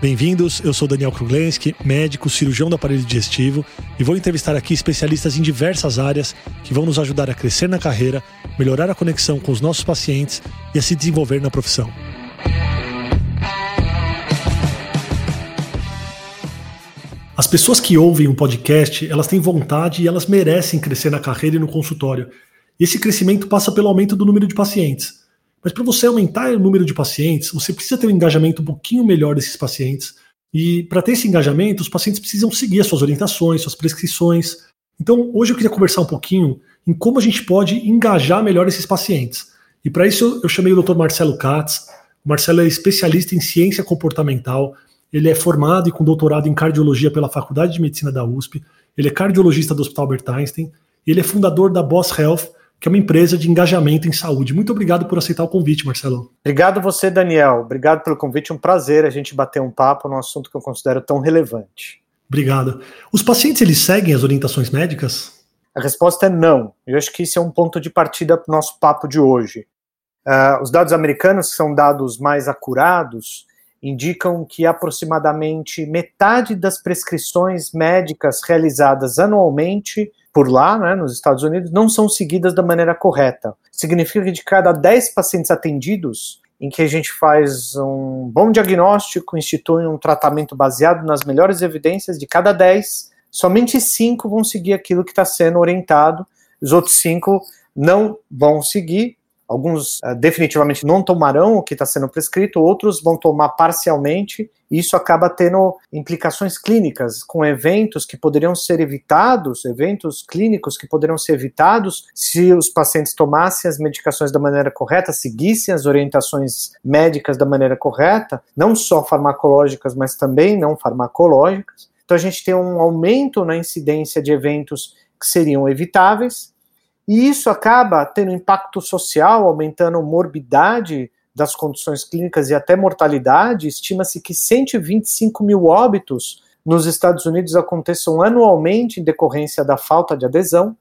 Bem-vindos, eu sou Daniel Kruglenski, médico, cirurgião do aparelho digestivo e vou entrevistar aqui especialistas em diversas áreas que vão nos ajudar a crescer na carreira, melhorar a conexão com os nossos pacientes e a se desenvolver na profissão. As pessoas que ouvem um podcast, elas têm vontade e elas merecem crescer na carreira e no consultório. Esse crescimento passa pelo aumento do número de pacientes. Mas para você aumentar o número de pacientes, você precisa ter um engajamento um pouquinho melhor desses pacientes. E para ter esse engajamento, os pacientes precisam seguir as suas orientações, suas prescrições. Então, hoje eu queria conversar um pouquinho em como a gente pode engajar melhor esses pacientes. E para isso eu chamei o Dr. Marcelo Katz. O Marcelo é especialista em ciência comportamental. Ele é formado e com doutorado em cardiologia pela Faculdade de Medicina da USP. Ele é cardiologista do Hospital Albert Einstein. Ele é fundador da Boss Health, que é uma empresa de engajamento em saúde. Muito obrigado por aceitar o convite, Marcelo. Obrigado você, Daniel. Obrigado pelo convite. É um prazer a gente bater um papo num assunto que eu considero tão relevante. Obrigado. Os pacientes eles seguem as orientações médicas? A resposta é não. Eu acho que isso é um ponto de partida para o nosso papo de hoje. Uh, os dados americanos, que são dados mais acurados, indicam que aproximadamente metade das prescrições médicas realizadas anualmente por lá, né, nos Estados Unidos, não são seguidas da maneira correta. Significa que de cada 10 pacientes atendidos, em que a gente faz um bom diagnóstico, institui um tratamento baseado nas melhores evidências, de cada 10, somente 5 vão seguir aquilo que está sendo orientado, os outros 5 não vão seguir, Alguns uh, definitivamente não tomarão o que está sendo prescrito, outros vão tomar parcialmente, e isso acaba tendo implicações clínicas, com eventos que poderiam ser evitados, eventos clínicos que poderiam ser evitados se os pacientes tomassem as medicações da maneira correta, seguissem as orientações médicas da maneira correta, não só farmacológicas, mas também não farmacológicas. Então a gente tem um aumento na incidência de eventos que seriam evitáveis, e isso acaba tendo impacto social, aumentando morbidade das condições clínicas e até mortalidade. Estima-se que 125 mil óbitos nos Estados Unidos aconteçam anualmente em decorrência da falta de adesão,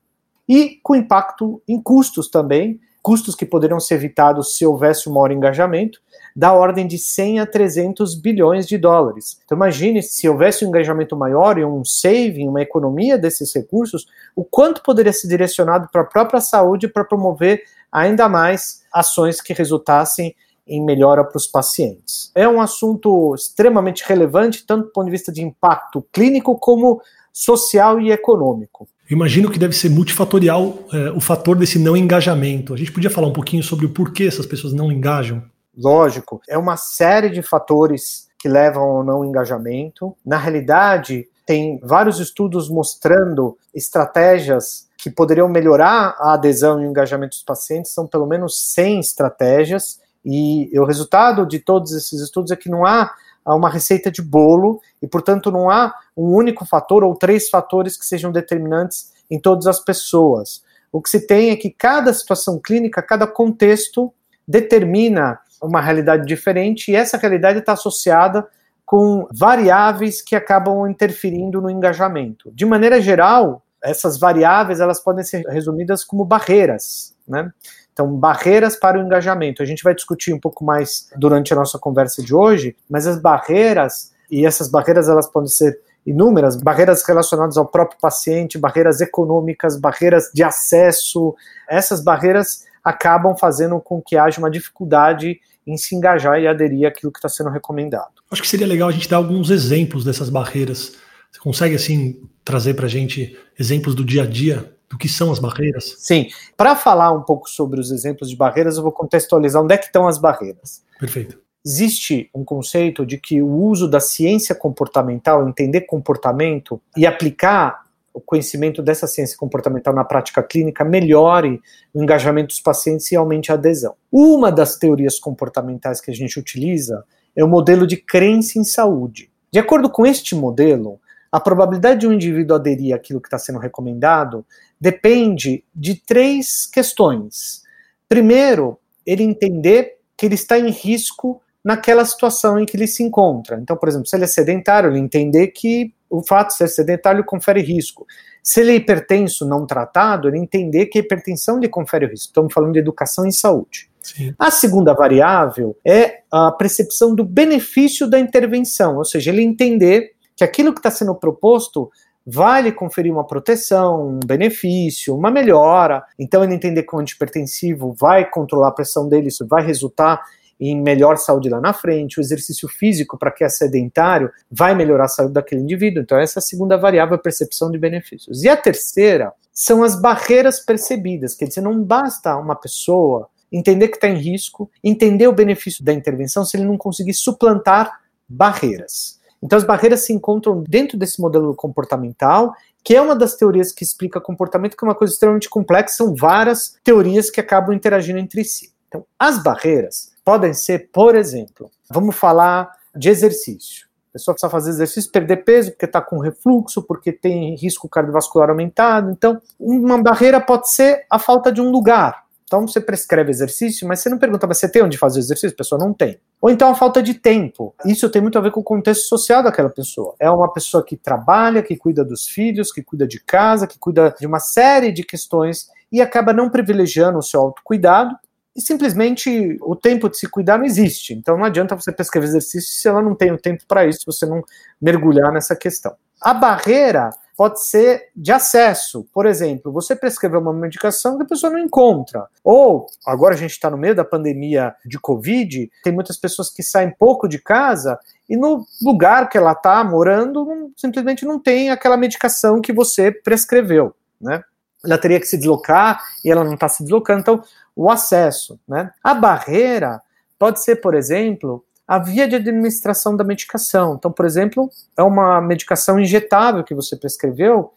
e com impacto em custos também, custos que poderiam ser evitados se houvesse um maior engajamento, da ordem de 100 a 300 bilhões de dólares. Então imagine se houvesse um engajamento maior e um saving, uma economia desses recursos, o quanto poderia ser direcionado para a própria saúde para promover ainda mais ações que resultassem em melhora para os pacientes. É um assunto extremamente relevante, tanto do ponto de vista de impacto clínico como social e econômico. Imagino que deve ser multifatorial é, o fator desse não engajamento. A gente podia falar um pouquinho sobre o porquê essas pessoas não engajam? Lógico, é uma série de fatores que levam ao não engajamento. Na realidade, tem vários estudos mostrando estratégias que poderiam melhorar a adesão e o engajamento dos pacientes, são pelo menos 100 estratégias, e o resultado de todos esses estudos é que não há uma receita de bolo e, portanto, não há um único fator ou três fatores que sejam determinantes em todas as pessoas. O que se tem é que cada situação clínica, cada contexto determina uma realidade diferente e essa realidade está associada com variáveis que acabam interferindo no engajamento. De maneira geral, essas variáveis elas podem ser resumidas como barreiras, né? Então, barreiras para o engajamento. A gente vai discutir um pouco mais durante a nossa conversa de hoje, mas as barreiras, e essas barreiras elas podem ser inúmeras, barreiras relacionadas ao próprio paciente, barreiras econômicas, barreiras de acesso, essas barreiras acabam fazendo com que haja uma dificuldade em se engajar e aderir àquilo que está sendo recomendado. Acho que seria legal a gente dar alguns exemplos dessas barreiras. Você consegue, assim, trazer para a gente exemplos do dia a dia do que são as barreiras? Sim. Para falar um pouco sobre os exemplos de barreiras, eu vou contextualizar onde é que estão as barreiras. Perfeito. Existe um conceito de que o uso da ciência comportamental, entender comportamento e aplicar o conhecimento dessa ciência comportamental na prática clínica melhore o engajamento dos pacientes e aumente a adesão. Uma das teorias comportamentais que a gente utiliza é o modelo de crença em saúde. De acordo com este modelo, a probabilidade de um indivíduo aderir àquilo que está sendo recomendado depende de três questões. Primeiro, ele entender que ele está em risco naquela situação em que ele se encontra. Então, por exemplo, se ele é sedentário, ele entender que o fato de ser sedentário confere risco. Se ele é hipertenso não tratado, ele entender que a hipertensão lhe confere risco. Estamos falando de educação em saúde. Sim. A segunda variável é a percepção do benefício da intervenção, ou seja, ele entender que aquilo que está sendo proposto vai lhe conferir uma proteção, um benefício, uma melhora. Então, ele entender que o antipertensivo vai controlar a pressão dele, isso vai resultar em melhor saúde lá na frente, o exercício físico para quem é sedentário vai melhorar a saúde daquele indivíduo. Então, essa é a segunda variável, a percepção de benefícios. E a terceira são as barreiras percebidas, quer dizer, não basta uma pessoa entender que está em risco, entender o benefício da intervenção se ele não conseguir suplantar barreiras. Então, as barreiras se encontram dentro desse modelo comportamental, que é uma das teorias que explica comportamento, que é uma coisa extremamente complexa, são várias teorias que acabam interagindo entre si. Então, as barreiras podem ser, por exemplo, vamos falar de exercício. A pessoa precisa fazer exercício, perder peso porque está com refluxo, porque tem risco cardiovascular aumentado. Então, uma barreira pode ser a falta de um lugar. Então, você prescreve exercício, mas você não pergunta, mas você tem onde fazer exercício? A pessoa não tem. Ou então a falta de tempo. Isso tem muito a ver com o contexto social daquela pessoa. É uma pessoa que trabalha, que cuida dos filhos, que cuida de casa, que cuida de uma série de questões e acaba não privilegiando o seu autocuidado e simplesmente o tempo de se cuidar não existe. Então não adianta você prescrever exercício se ela não tem o tempo para isso, se você não mergulhar nessa questão. A barreira pode ser de acesso. Por exemplo, você prescreveu uma medicação que a pessoa não encontra. Ou, agora a gente está no meio da pandemia de Covid, tem muitas pessoas que saem pouco de casa e no lugar que ela está morando, não, simplesmente não tem aquela medicação que você prescreveu, né? Ela teria que se deslocar e ela não está se deslocando. Então, o acesso. Né? A barreira pode ser, por exemplo, a via de administração da medicação. Então, por exemplo, é uma medicação injetável que você prescreveu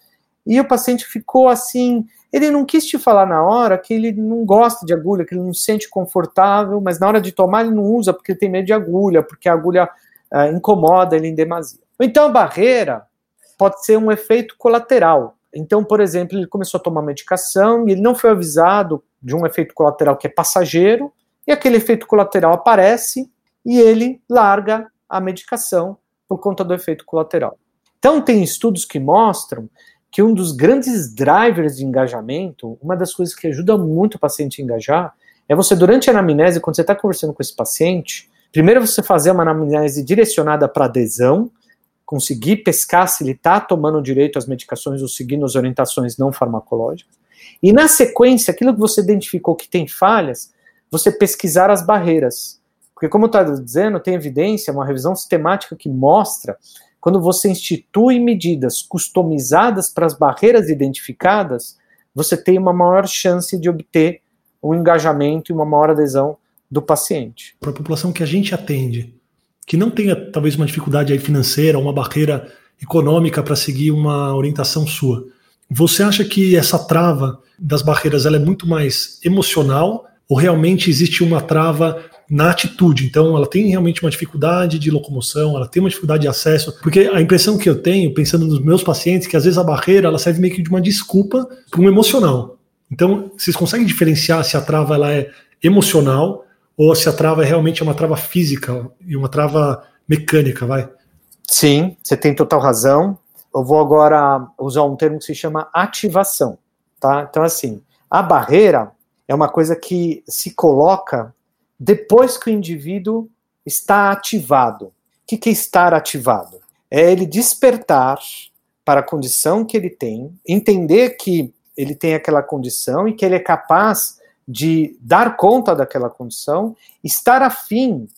e o paciente ficou assim. Ele não quis te falar na hora que ele não gosta de agulha, que ele não se sente confortável, mas na hora de tomar ele não usa porque ele tem medo de agulha, porque a agulha uh, incomoda ele em demasia. Então, a barreira pode ser um efeito colateral. Então, por exemplo, ele começou a tomar medicação e ele não foi avisado de um efeito colateral que é passageiro, e aquele efeito colateral aparece e ele larga a medicação por conta do efeito colateral. Então, tem estudos que mostram que um dos grandes drivers de engajamento, uma das coisas que ajuda muito o paciente a engajar, é você, durante a anamnese, quando você está conversando com esse paciente, primeiro você fazer uma anamnese direcionada para adesão, conseguir pescar se ele está tomando direito às medicações ou seguindo as orientações não farmacológicas. E na sequência, aquilo que você identificou que tem falhas, você pesquisar as barreiras. Porque, como eu estava dizendo, tem evidência, uma revisão sistemática que mostra quando você institui medidas customizadas para as barreiras identificadas, você tem uma maior chance de obter um engajamento e uma maior adesão do paciente. Para a população que a gente atende, que não tenha talvez uma dificuldade financeira, uma barreira econômica para seguir uma orientação sua, você acha que essa trava das barreiras ela é muito mais emocional ou realmente existe uma trava na atitude? Então, ela tem realmente uma dificuldade de locomoção, ela tem uma dificuldade de acesso, porque a impressão que eu tenho, pensando nos meus pacientes, que às vezes a barreira ela serve meio que de uma desculpa para um emocional. Então, vocês conseguem diferenciar se a trava ela é emocional ou se a trava é realmente uma trava física e uma trava mecânica, vai? Sim, você tem total razão eu vou agora usar um termo que se chama ativação, tá? Então, assim, a barreira é uma coisa que se coloca depois que o indivíduo está ativado. O que, é estar ativado? É ele despertar para a condição que ele tem, entender que ele tem aquela condição e que ele é capaz de dar conta daquela condição, estar afim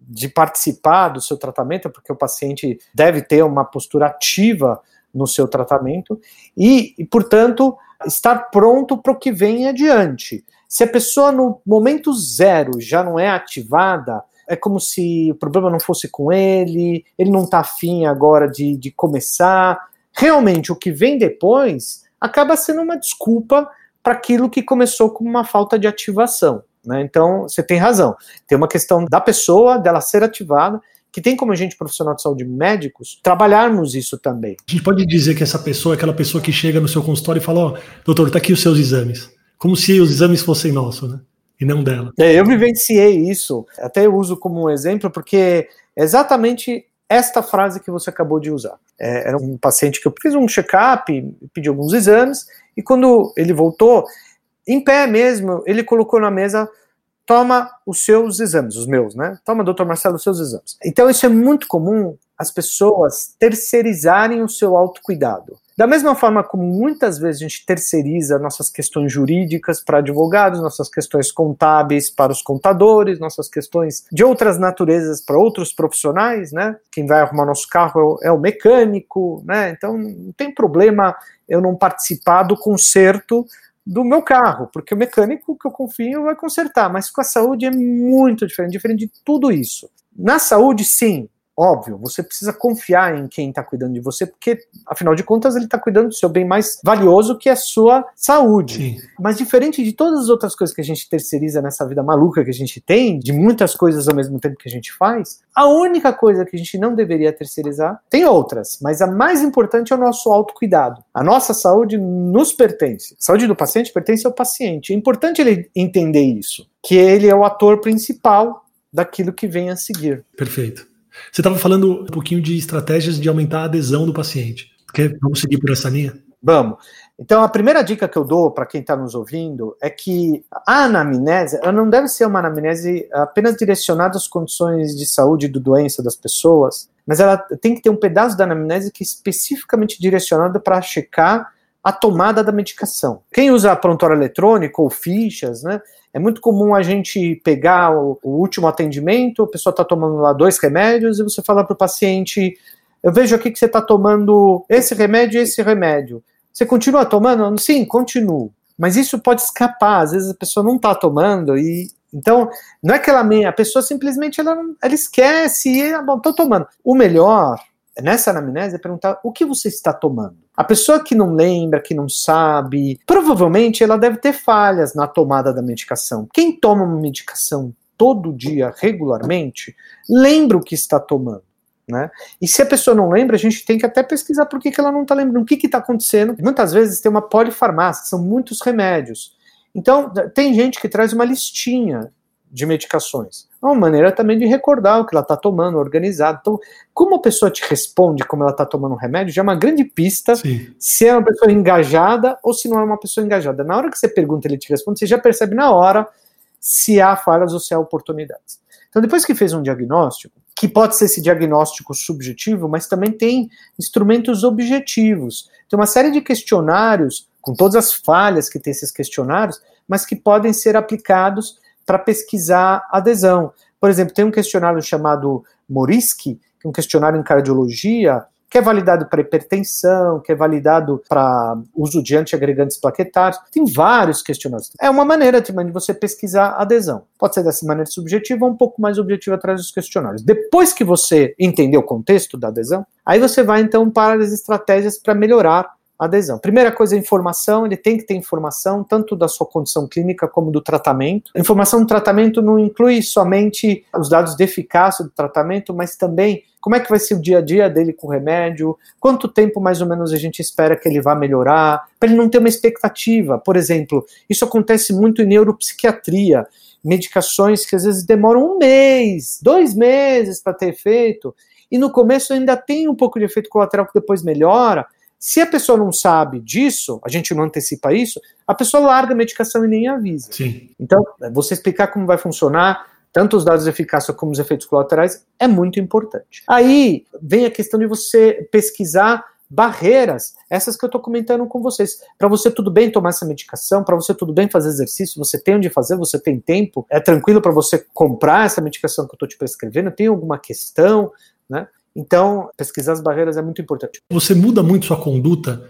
de participar do seu tratamento, porque o paciente deve ter uma postura ativa no seu tratamento e, e portanto, estar pronto para o que vem adiante. Se a pessoa no momento zero já não é ativada, é como se o problema não fosse com ele, ele não está afim agora de, de começar, realmente o que vem depois acaba sendo uma desculpa para aquilo que começou como uma falta de ativação. Né? Então, você tem razão. Tem uma questão da pessoa, dela ser ativada, que tem como agente profissional de saúde médicos trabalharmos isso também. A gente pode dizer que essa pessoa é aquela pessoa que chega no seu consultório e fala: Ó, oh, doutor, tá aqui os seus exames. Como se os exames fossem nossos, né? E não dela. É, eu vivenciei isso. Até eu uso como um exemplo, porque é exatamente esta frase que você acabou de usar. É, era um paciente que eu fiz um check-up, pedi alguns exames, e quando ele voltou, em pé mesmo, ele colocou na mesa toma os seus exames, os meus, né? Toma, doutor Marcelo, os seus exames. Então, isso é muito comum as pessoas terceirizarem o seu autocuidado. Da mesma forma como muitas vezes a gente terceiriza nossas questões jurídicas para advogados, nossas questões contábeis para os contadores, nossas questões de outras naturezas para outros profissionais, né? Quem vai arrumar nosso carro é o mecânico, né? Então não tem problema eu não participar do conserto do meu carro, porque o mecânico que eu confio vai consertar, mas com a saúde é muito diferente, diferente de tudo isso. Na saúde, sim, Óbvio, você precisa confiar em quem está cuidando de você, porque, afinal de contas, ele está cuidando do seu bem mais valioso, que é a sua saúde. Sim. Mas, diferente de todas as outras coisas que a gente terceiriza nessa vida maluca que a gente tem, de muitas coisas ao mesmo tempo que a gente faz, a única coisa que a gente não deveria terceirizar, tem outras, mas a mais importante é o nosso autocuidado. A nossa saúde nos pertence. A saúde do paciente pertence ao paciente. É importante ele entender isso, que ele é o ator principal daquilo que vem a seguir. Perfeito. Você estava falando um pouquinho de estratégias de aumentar a adesão do paciente. Quer, vamos seguir por essa linha? Vamos. Então, a primeira dica que eu dou para quem está nos ouvindo é que a anamnese ela não deve ser uma anamnese apenas direcionada às condições de saúde e do doença das pessoas, mas ela tem que ter um pedaço da anamnese que é especificamente direcionado para checar a tomada da medicação. Quem usa prontuário eletrônico ou fichas, né, é muito comum a gente pegar o, o último atendimento, a pessoa está tomando lá dois remédios e você fala para o paciente: Eu vejo aqui que você está tomando esse remédio e esse remédio. Você continua tomando? Sim, continuo. Mas isso pode escapar, às vezes a pessoa não está tomando e. Então, não é que ela a pessoa simplesmente ela, ela esquece e, ah, bom, tomando. O melhor nessa anamnese é perguntar o que você está tomando. A pessoa que não lembra, que não sabe, provavelmente ela deve ter falhas na tomada da medicação. Quem toma uma medicação todo dia, regularmente, lembra o que está tomando. Né? E se a pessoa não lembra, a gente tem que até pesquisar por que, que ela não está lembrando, o que está acontecendo. Muitas vezes tem uma polifarmácia, são muitos remédios. Então, tem gente que traz uma listinha de medicações. É uma maneira também de recordar o que ela está tomando, organizado. Então, como a pessoa te responde como ela está tomando um remédio, já é uma grande pista Sim. se é uma pessoa engajada ou se não é uma pessoa engajada. Na hora que você pergunta ele te responde, você já percebe na hora se há falhas ou se há oportunidades. Então, depois que fez um diagnóstico, que pode ser esse diagnóstico subjetivo, mas também tem instrumentos objetivos. Tem uma série de questionários, com todas as falhas que tem esses questionários, mas que podem ser aplicados para pesquisar adesão. Por exemplo, tem um questionário chamado Morisky, que é um questionário em cardiologia, que é validado para hipertensão, que é validado para uso de antiagregantes plaquetários. Tem vários questionários. É uma maneira de você pesquisar adesão. Pode ser dessa maneira subjetiva ou um pouco mais objetiva atrás dos questionários. Depois que você entender o contexto da adesão, aí você vai então para as estratégias para melhorar adesão. Primeira coisa, informação, ele tem que ter informação tanto da sua condição clínica como do tratamento. A informação do tratamento não inclui somente os dados de eficácia do tratamento, mas também como é que vai ser o dia a dia dele com o remédio, quanto tempo mais ou menos a gente espera que ele vá melhorar, para ele não ter uma expectativa. Por exemplo, isso acontece muito em neuropsiquiatria, medicações que às vezes demoram um mês, dois meses para ter efeito, e no começo ainda tem um pouco de efeito colateral que depois melhora, se a pessoa não sabe disso, a gente não antecipa isso, a pessoa larga a medicação e nem avisa. Sim. Então, você explicar como vai funcionar, tanto os dados de eficácia como os efeitos colaterais, é muito importante. Aí vem a questão de você pesquisar barreiras, essas que eu estou comentando com vocês. Para você tudo bem tomar essa medicação, para você tudo bem fazer exercício, você tem onde fazer, você tem tempo, é tranquilo para você comprar essa medicação que eu estou te prescrevendo, tem alguma questão, né? Então, pesquisar as barreiras é muito importante. Você muda muito sua conduta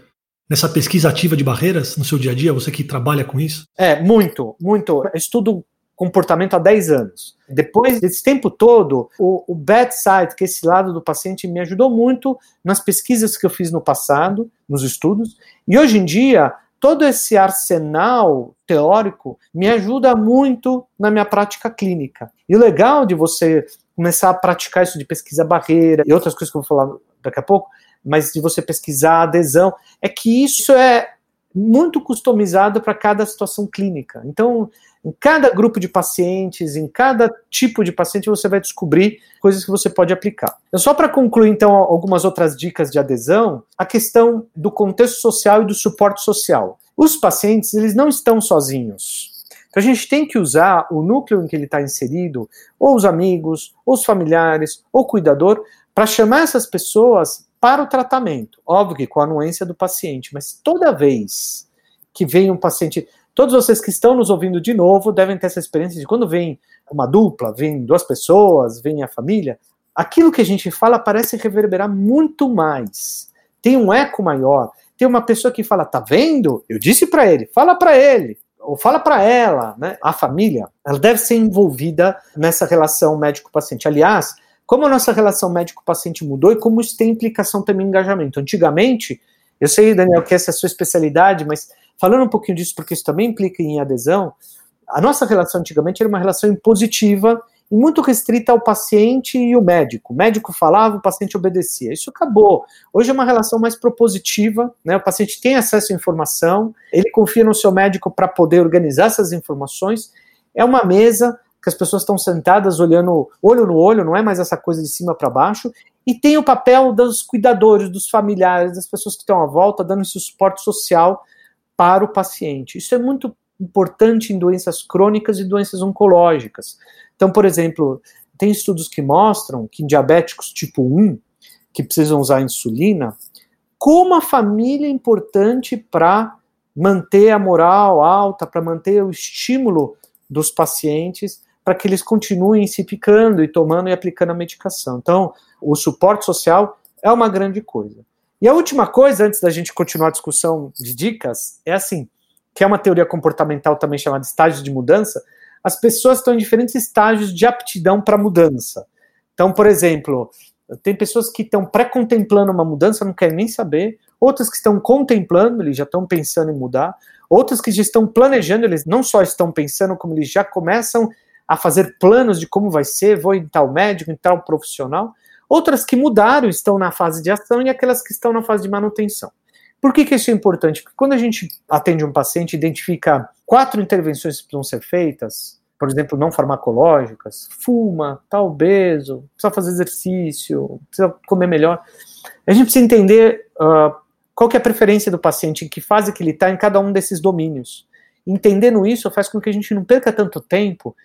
nessa pesquisa ativa de barreiras no seu dia a dia? Você que trabalha com isso? É, muito, muito. Estudo comportamento há 10 anos. Depois desse tempo todo, o, o bedside, que é esse lado do paciente, me ajudou muito nas pesquisas que eu fiz no passado, nos estudos, e hoje em dia, todo esse arsenal teórico me ajuda muito na minha prática clínica. E o legal de você começar a praticar isso de pesquisa barreira e outras coisas que eu vou falar daqui a pouco, mas de você pesquisar adesão, é que isso é muito customizado para cada situação clínica. Então, em cada grupo de pacientes, em cada tipo de paciente, você vai descobrir coisas que você pode aplicar. Então, só para concluir, então, algumas outras dicas de adesão, a questão do contexto social e do suporte social. Os pacientes, eles não estão sozinhos. Então, a gente tem que usar o núcleo em que ele está inserido, ou os amigos, ou os familiares, ou o cuidador, para chamar essas pessoas para o tratamento. Óbvio que com a anuência do paciente, mas toda vez que vem um paciente. Todos vocês que estão nos ouvindo de novo devem ter essa experiência de quando vem uma dupla, vem duas pessoas, vem a família, aquilo que a gente fala parece reverberar muito mais. Tem um eco maior. Tem uma pessoa que fala, tá vendo? Eu disse para ele, fala para ele, ou fala para ela, né? A família, ela deve ser envolvida nessa relação médico-paciente. Aliás, como a nossa relação médico-paciente mudou e como isso tem implicação também em engajamento. Antigamente, eu sei, Daniel, que essa é a sua especialidade, mas falando um pouquinho disso, porque isso também implica em adesão, a nossa relação antigamente era uma relação impositiva e muito restrita ao paciente e o médico. O médico falava, o paciente obedecia. Isso acabou. Hoje é uma relação mais propositiva, né? O paciente tem acesso à informação, ele confia no seu médico para poder organizar essas informações. É uma mesa que as pessoas estão sentadas olhando olho no olho, não é mais essa coisa de cima para baixo, e tem o papel dos cuidadores, dos familiares, das pessoas que estão à volta, dando esse suporte social para o paciente. Isso é muito importante em doenças crônicas e doenças oncológicas. Então, por exemplo, tem estudos que mostram que em diabéticos tipo 1, que precisam usar insulina, como a família é importante para manter a moral alta, para manter o estímulo dos pacientes para que eles continuem se picando e tomando e aplicando a medicação. Então, o suporte social é uma grande coisa. E a última coisa, antes da gente continuar a discussão de dicas, é assim, que é uma teoria comportamental também chamada estágios de mudança, as pessoas estão em diferentes estágios de aptidão para mudança. Então, por exemplo, tem pessoas que estão pré-contemplando uma mudança, não querem nem saber, outras que estão contemplando, eles já estão pensando em mudar, outras que já estão planejando, eles não só estão pensando, como eles já começam a fazer planos de como vai ser, vou em tal médico, em tal profissional. Outras que mudaram, estão na fase de ação e aquelas que estão na fase de manutenção. Por que, que isso é importante? Porque quando a gente atende um paciente, identifica quatro intervenções que precisam ser feitas, por exemplo, não farmacológicas, fuma, está obeso, precisa fazer exercício, precisa comer melhor. A gente precisa entender uh, qual é a preferência do paciente, em que fase que ele está em cada um desses domínios. Entendendo isso faz com que a gente não perca tanto tempo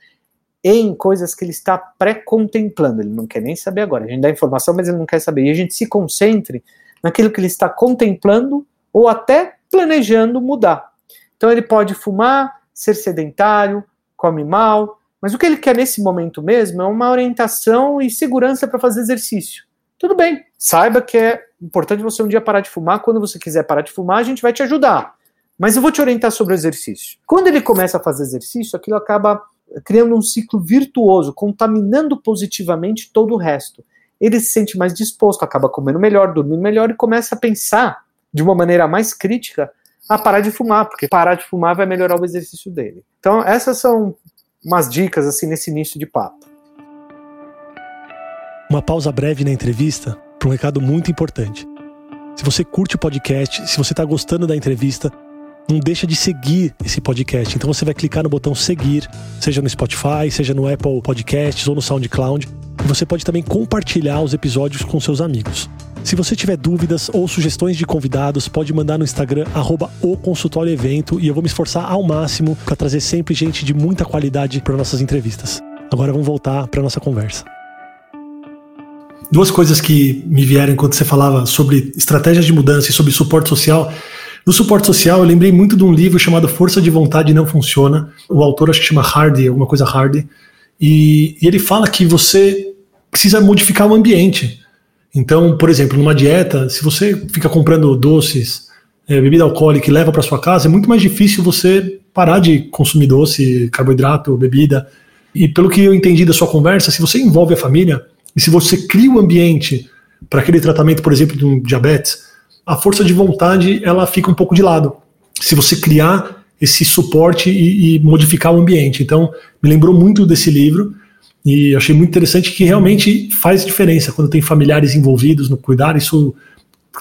em coisas que ele está pré-contemplando. Ele não quer nem saber agora. A gente dá informação, mas ele não quer saber. E a gente se concentre naquilo que ele está contemplando ou até planejando mudar. Então ele pode fumar, ser sedentário, come mal, mas o que ele quer nesse momento mesmo é uma orientação e segurança para fazer exercício. Tudo bem, saiba que é importante você um dia parar de fumar. Quando você quiser parar de fumar, a gente vai te ajudar. Mas eu vou te orientar sobre o exercício. Quando ele começa a fazer exercício, aquilo acaba criando um ciclo virtuoso, contaminando positivamente todo o resto. Ele se sente mais disposto, acaba comendo melhor, dormindo melhor e começa a pensar de uma maneira mais crítica a parar de fumar, porque parar de fumar vai melhorar o exercício dele. Então, essas são umas dicas assim nesse início de papo. Uma pausa breve na entrevista para um recado muito importante. Se você curte o podcast, se você está gostando da entrevista, não deixa de seguir esse podcast. Então você vai clicar no botão seguir, seja no Spotify, seja no Apple Podcasts ou no SoundCloud. E você pode também compartilhar os episódios com seus amigos. Se você tiver dúvidas ou sugestões de convidados, pode mandar no Instagram arroba o consultório evento e eu vou me esforçar ao máximo para trazer sempre gente de muita qualidade para nossas entrevistas. Agora vamos voltar para nossa conversa. Duas coisas que me vieram enquanto você falava sobre estratégias de mudança e sobre suporte social no suporte social, eu lembrei muito de um livro chamado Força de Vontade Não Funciona. O autor acho que chama Hardy, alguma coisa Hardy. E, e ele fala que você precisa modificar o ambiente. Então, por exemplo, numa dieta, se você fica comprando doces é, bebida alcoólica e leva para sua casa, é muito mais difícil você parar de consumir doce, carboidrato, bebida. E pelo que eu entendi da sua conversa, se você envolve a família e se você cria o um ambiente para aquele tratamento, por exemplo, de um diabetes, a força de vontade ela fica um pouco de lado. Se você criar esse suporte e, e modificar o ambiente. Então, me lembrou muito desse livro e achei muito interessante que realmente faz diferença quando tem familiares envolvidos no cuidar. Isso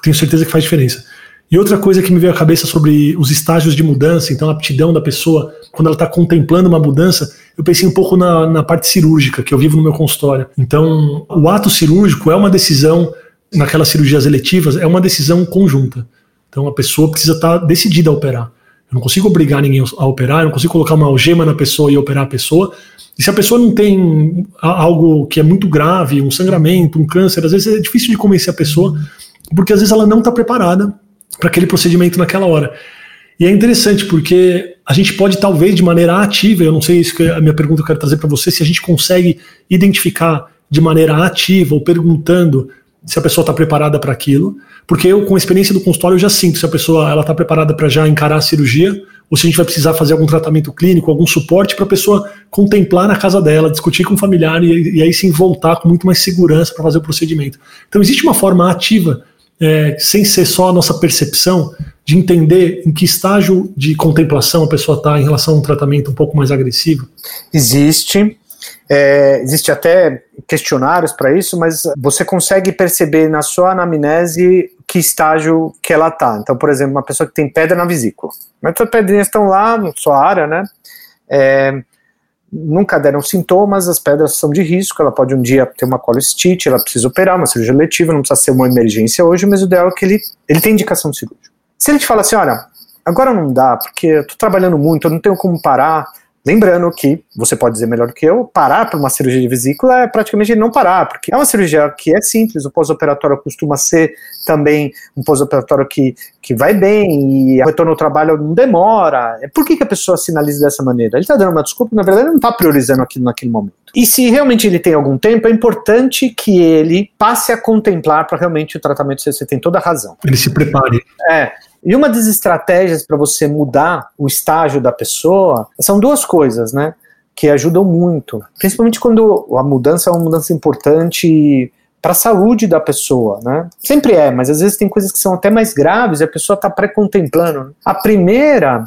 tenho certeza que faz diferença. E outra coisa que me veio à cabeça sobre os estágios de mudança, então a aptidão da pessoa, quando ela está contemplando uma mudança, eu pensei um pouco na, na parte cirúrgica, que eu vivo no meu consultório. Então, o ato cirúrgico é uma decisão, naquelas cirurgias eletivas, é uma decisão conjunta. Então, a pessoa precisa estar decidida a operar. Eu não consigo obrigar ninguém a operar, eu não consigo colocar uma algema na pessoa e operar a pessoa. E se a pessoa não tem algo que é muito grave, um sangramento, um câncer, às vezes é difícil de convencer a pessoa, porque às vezes ela não está preparada para aquele procedimento naquela hora. E é interessante porque a gente pode, talvez, de maneira ativa, eu não sei isso que é a minha pergunta que eu quero trazer para você, se a gente consegue identificar de maneira ativa ou perguntando se a pessoa está preparada para aquilo, porque eu, com a experiência do consultório, eu já sinto se a pessoa está preparada para já encarar a cirurgia ou se a gente vai precisar fazer algum tratamento clínico, algum suporte para a pessoa contemplar na casa dela, discutir com o familiar e, e aí sim voltar com muito mais segurança para fazer o procedimento. Então, existe uma forma ativa é, sem ser só a nossa percepção, de entender em que estágio de contemplação a pessoa está em relação a um tratamento um pouco mais agressivo? Existe. É, existe até questionários para isso, mas você consegue perceber na sua anamnese que estágio que ela está. Então, por exemplo, uma pessoa que tem pedra na vesícula. Mas as pedrinhas estão lá na sua área, né? É, nunca deram sintomas, as pedras são de risco, ela pode um dia ter uma colestite, ela precisa operar, uma cirurgia letiva, não precisa ser uma emergência hoje, mas o ideal é que ele, ele tem indicação cirúrgica. Se ele te fala assim, olha, agora não dá, porque eu tô trabalhando muito, eu não tenho como parar, Lembrando que, você pode dizer melhor do que eu, parar para uma cirurgia de vesícula é praticamente não parar, porque é uma cirurgia que é simples, o pós-operatório costuma ser também um pós-operatório que, que vai bem e o retorno ao trabalho não demora. Por que, que a pessoa sinaliza dessa maneira? Ele está dando uma desculpa, na verdade ele não está priorizando aquilo naquele momento. E se realmente ele tem algum tempo, é importante que ele passe a contemplar para realmente o tratamento ser. Você tem toda a razão. Ele se prepare. É. E uma das estratégias para você mudar o estágio da pessoa são duas coisas, né? Que ajudam muito. Principalmente quando a mudança é uma mudança importante para a saúde da pessoa, né? Sempre é, mas às vezes tem coisas que são até mais graves e a pessoa está pré-contemplando. A primeira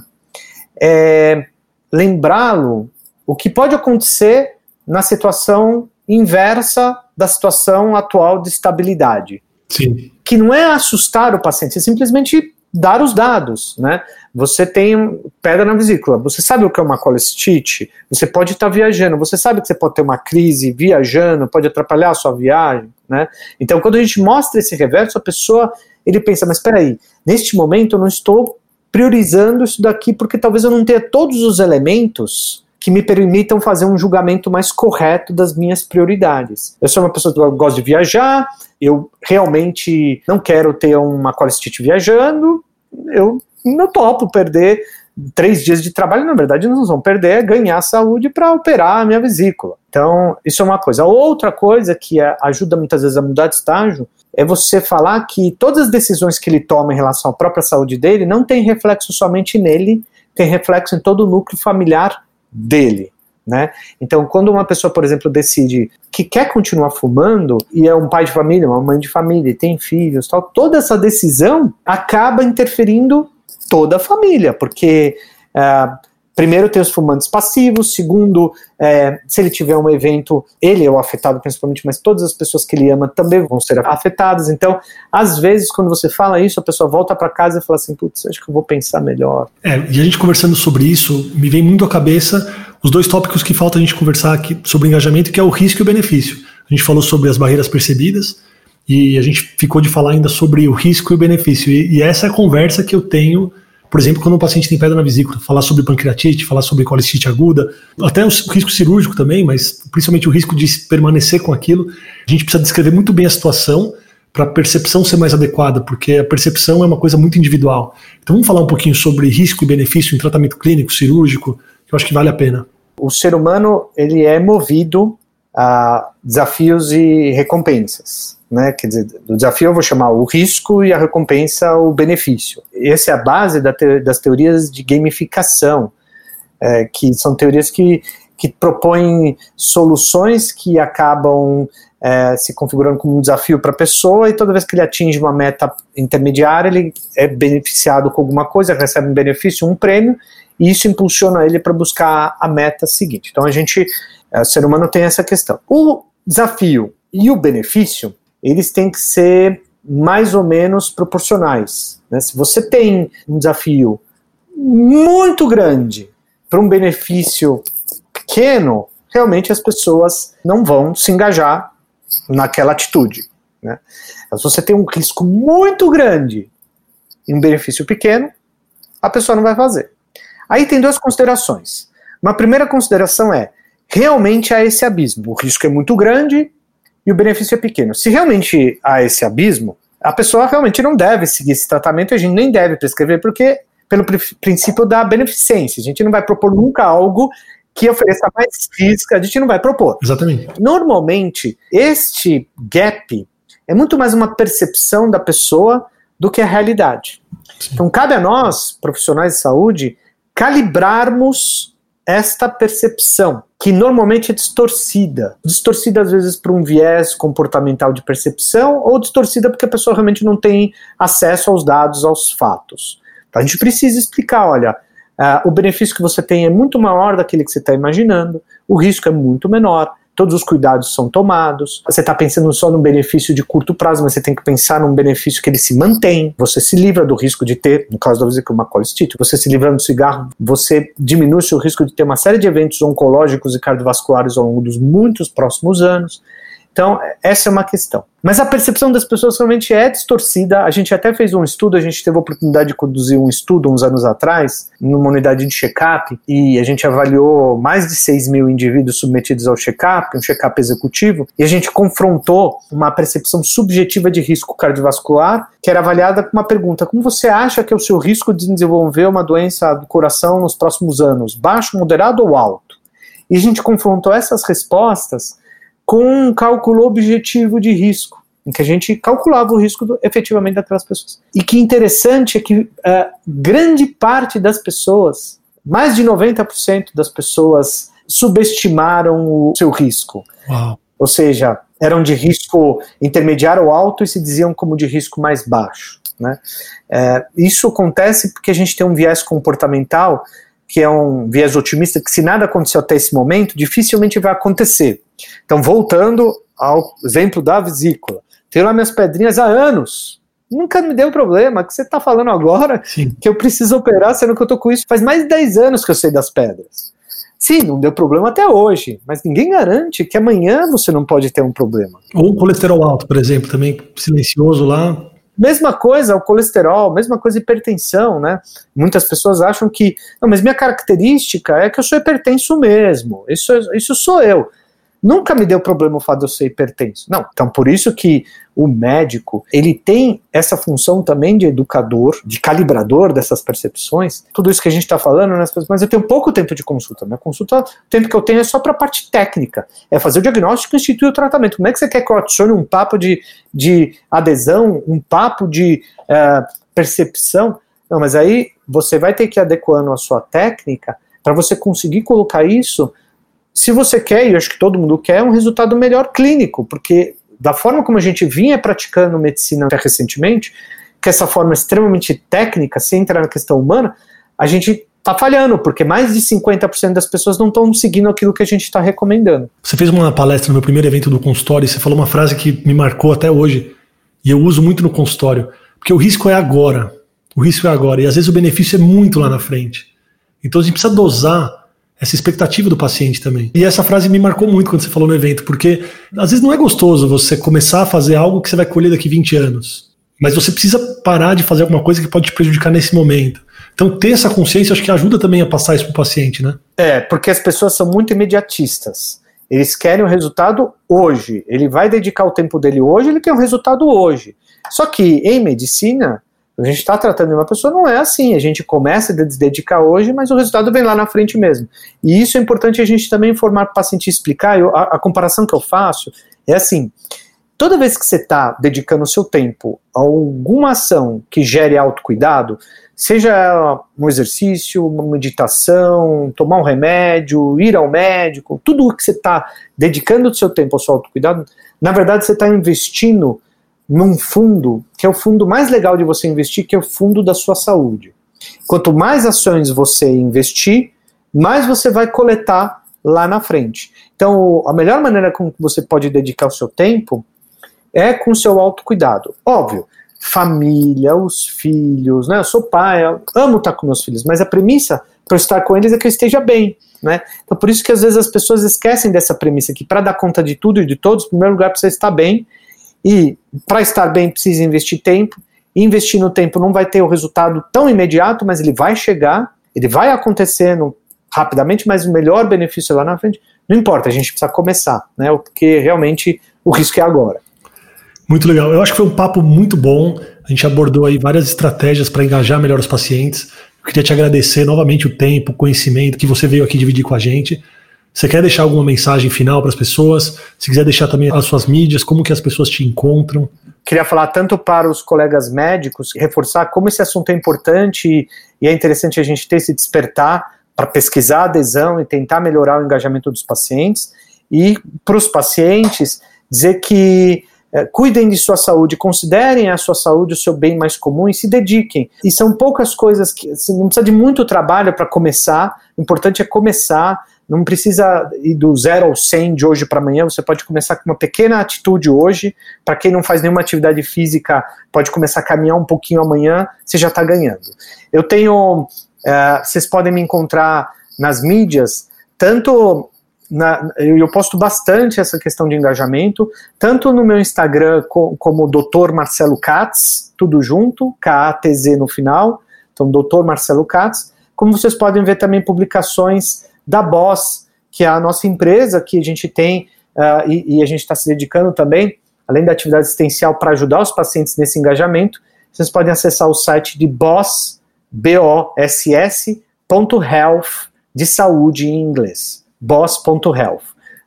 é lembrá-lo o que pode acontecer na situação inversa da situação atual de estabilidade. Sim. Que não é assustar o paciente, é simplesmente dar os dados, né? Você tem pedra na vesícula, você sabe o que é uma colestite, você pode estar viajando, você sabe que você pode ter uma crise viajando, pode atrapalhar a sua viagem, né? Então, quando a gente mostra esse reverso, a pessoa, ele pensa, mas espera aí, neste momento eu não estou priorizando isso daqui porque talvez eu não tenha todos os elementos que me permitam fazer um julgamento mais correto das minhas prioridades. Eu sou uma pessoa que gosta de viajar, eu realmente não quero ter uma colestite viajando, eu não topo perder três dias de trabalho, na verdade, nós vamos perder é ganhar saúde para operar a minha vesícula. Então, isso é uma coisa. Outra coisa que ajuda muitas vezes a mudar de estágio é você falar que todas as decisões que ele toma em relação à própria saúde dele não tem reflexo somente nele, tem reflexo em todo o núcleo familiar dele. Né? Então, quando uma pessoa, por exemplo, decide que quer continuar fumando e é um pai de família, uma mãe de família, e tem filhos, tal, toda essa decisão acaba interferindo toda a família, porque uh, Primeiro, tem os fumantes passivos. Segundo, é, se ele tiver um evento, ele é o afetado principalmente, mas todas as pessoas que ele ama também vão ser afetadas. Então, às vezes, quando você fala isso, a pessoa volta para casa e fala assim: putz, acho que eu vou pensar melhor. É, e a gente conversando sobre isso, me vem muito à cabeça os dois tópicos que falta a gente conversar aqui sobre engajamento, que é o risco e o benefício. A gente falou sobre as barreiras percebidas. E a gente ficou de falar ainda sobre o risco e o benefício. E, e essa é a conversa que eu tenho por exemplo, quando um paciente tem pedra na vesícula, falar sobre pancreatite, falar sobre colicite aguda, até o risco cirúrgico também, mas principalmente o risco de permanecer com aquilo, a gente precisa descrever muito bem a situação para a percepção ser mais adequada, porque a percepção é uma coisa muito individual. Então vamos falar um pouquinho sobre risco e benefício em tratamento clínico, cirúrgico, que eu acho que vale a pena. O ser humano ele é movido a desafios e recompensas. né? Quer dizer, do desafio eu vou chamar o risco e a recompensa o benefício. Essa é a base da te das teorias de gamificação, é, que são teorias que, que propõem soluções que acabam é, se configurando como um desafio para a pessoa e toda vez que ele atinge uma meta intermediária, ele é beneficiado com alguma coisa, recebe um benefício, um prêmio, e isso impulsiona ele para buscar a meta seguinte. Então a gente, é, o ser humano tem essa questão. O desafio e o benefício, eles têm que ser mais ou menos proporcionais. Né? Se você tem um desafio muito grande para um benefício pequeno, realmente as pessoas não vão se engajar naquela atitude. Né? Se você tem um risco muito grande e um benefício pequeno, a pessoa não vai fazer. Aí tem duas considerações. Uma primeira consideração é: realmente há esse abismo. O risco é muito grande e o benefício é pequeno. Se realmente há esse abismo, a pessoa realmente não deve seguir esse tratamento, a gente nem deve prescrever, porque pelo princípio da beneficência. A gente não vai propor nunca algo que ofereça mais risco, a gente não vai propor. Exatamente. Normalmente, este gap é muito mais uma percepção da pessoa do que a realidade. Sim. Então, cabe a nós, profissionais de saúde, calibrarmos esta percepção, que normalmente é distorcida. Distorcida, às vezes, por um viés comportamental de percepção, ou distorcida porque a pessoa realmente não tem acesso aos dados, aos fatos. Então, a gente precisa explicar: olha, Uh, o benefício que você tem é muito maior daquele que você está imaginando, o risco é muito menor, todos os cuidados são tomados. Você está pensando só no benefício de curto prazo, mas você tem que pensar num benefício que ele se mantém. Você se livra do risco de ter, no caso da vesícula, uma colestite. Você se livra do cigarro, você diminui o seu risco de ter uma série de eventos oncológicos e cardiovasculares ao longo dos muitos próximos anos. Então, essa é uma questão. Mas a percepção das pessoas realmente é distorcida. A gente até fez um estudo, a gente teve a oportunidade de conduzir um estudo uns anos atrás, numa unidade de check-up, e a gente avaliou mais de 6 mil indivíduos submetidos ao check-up, um check-up executivo, e a gente confrontou uma percepção subjetiva de risco cardiovascular, que era avaliada com uma pergunta: como você acha que é o seu risco de desenvolver uma doença do coração nos próximos anos? Baixo, moderado ou alto? E a gente confrontou essas respostas com um cálculo objetivo de risco, em que a gente calculava o risco do, efetivamente daquelas pessoas. E que interessante é que uh, grande parte das pessoas, mais de 90% das pessoas, subestimaram o seu risco. Uau. Ou seja, eram de risco intermediário ou alto e se diziam como de risco mais baixo. Né? É, isso acontece porque a gente tem um viés comportamental que é um viés otimista, que se nada aconteceu até esse momento, dificilmente vai acontecer. Então, voltando ao exemplo da vesícula, tenho lá minhas pedrinhas há anos, nunca me deu problema, que você está falando agora Sim. que eu preciso operar, sendo que eu estou com isso faz mais de 10 anos que eu sei das pedras. Sim, não deu problema até hoje, mas ninguém garante que amanhã você não pode ter um problema. Ou colesterol alto, por exemplo, também silencioso lá, Mesma coisa o colesterol, mesma coisa hipertensão, né? Muitas pessoas acham que, não, mas minha característica é que eu sou hipertenso mesmo, isso, isso sou eu. Nunca me deu problema o fato de eu ser hipertenso. Não, então por isso que o médico, ele tem essa função também de educador, de calibrador dessas percepções. Tudo isso que a gente está falando, né, mas eu tenho pouco tempo de consulta. Minha consulta, o tempo que eu tenho é só para a parte técnica. É fazer o diagnóstico e instituir o tratamento. Como é que você quer que eu adicione um papo de, de adesão, um papo de uh, percepção? Não, mas aí você vai ter que ir adequando a sua técnica para você conseguir colocar isso se você quer, e eu acho que todo mundo quer, um resultado melhor clínico, porque da forma como a gente vinha praticando medicina até recentemente, que essa forma extremamente técnica, sem entrar na questão humana, a gente está falhando, porque mais de 50% das pessoas não estão seguindo aquilo que a gente está recomendando. Você fez uma palestra no meu primeiro evento do consultório e você falou uma frase que me marcou até hoje, e eu uso muito no consultório, porque o risco é agora. O risco é agora, e às vezes o benefício é muito lá na frente. Então a gente precisa dosar essa expectativa do paciente também. E essa frase me marcou muito quando você falou no evento, porque às vezes não é gostoso você começar a fazer algo que você vai colher daqui 20 anos. Mas você precisa parar de fazer alguma coisa que pode te prejudicar nesse momento. Então, ter essa consciência acho que ajuda também a passar isso para o paciente, né? É, porque as pessoas são muito imediatistas. Eles querem o resultado hoje. Ele vai dedicar o tempo dele hoje, ele quer o resultado hoje. Só que em medicina, a gente está tratando de uma pessoa, não é assim. A gente começa a se dedicar hoje, mas o resultado vem lá na frente mesmo. E isso é importante a gente também informar o paciente explicar. Eu, a, a, comparação que eu faço é assim: toda vez que você está dedicando o seu tempo a alguma ação que gere autocuidado, seja um exercício, uma meditação, tomar um remédio, ir ao médico, tudo que você está dedicando o seu tempo ao seu autocuidado, na verdade você está investindo num fundo que é o fundo mais legal de você investir, que é o fundo da sua saúde. Quanto mais ações você investir, mais você vai coletar lá na frente. Então, a melhor maneira como você pode dedicar o seu tempo é com o seu autocuidado. Óbvio, família, os filhos, né? Eu sou pai, eu amo estar com meus filhos, mas a premissa para estar com eles é que eu esteja bem, né? Então por isso que às vezes as pessoas esquecem dessa premissa que para dar conta de tudo e de todos, em primeiro lugar precisa estar bem e para estar bem precisa investir tempo. Investir no tempo não vai ter o resultado tão imediato, mas ele vai chegar, ele vai acontecendo rapidamente, mas o melhor benefício é lá na frente. Não importa, a gente precisa começar, né? Porque realmente o risco é agora. Muito legal. Eu acho que foi um papo muito bom. A gente abordou aí várias estratégias para engajar melhor os pacientes. Eu queria te agradecer novamente o tempo, o conhecimento que você veio aqui dividir com a gente. Você quer deixar alguma mensagem final para as pessoas? Se quiser deixar também as suas mídias, como que as pessoas te encontram? Queria falar tanto para os colegas médicos, reforçar como esse assunto é importante e é interessante a gente ter esse despertar para pesquisar a adesão e tentar melhorar o engajamento dos pacientes. E para os pacientes, dizer que é, cuidem de sua saúde, considerem a sua saúde o seu bem mais comum e se dediquem. E são poucas coisas que assim, não precisa de muito trabalho para começar. O importante é começar. Não precisa ir do zero ao 100 de hoje para amanhã. Você pode começar com uma pequena atitude hoje. Para quem não faz nenhuma atividade física, pode começar a caminhar um pouquinho amanhã. Você já está ganhando. Eu tenho. Uh, vocês podem me encontrar nas mídias, tanto na, eu posto bastante essa questão de engajamento, tanto no meu Instagram co, como Dr. Marcelo Katz, tudo junto, K-A-T-Z no final, então Dr. Marcelo Katz, como vocês podem ver também publicações da Boss, que é a nossa empresa que a gente tem uh, e, e, a gente está se dedicando também, além da atividade assistencial para ajudar os pacientes nesse engajamento, vocês podem acessar o site de Boss, B-O-S-S, ponto health, de saúde em inglês boss.health.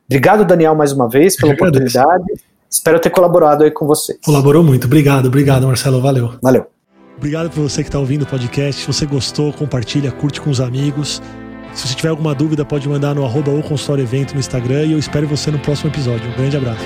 Obrigado, Daniel, mais uma vez pela oportunidade. Espero ter colaborado aí com vocês. Colaborou muito. Obrigado, obrigado, Marcelo. Valeu. Valeu. Obrigado por você que está ouvindo o podcast. Se você gostou, compartilha, curte com os amigos. Se você tiver alguma dúvida, pode mandar no arroba ou consultório evento no Instagram e eu espero você no próximo episódio. Um grande abraço.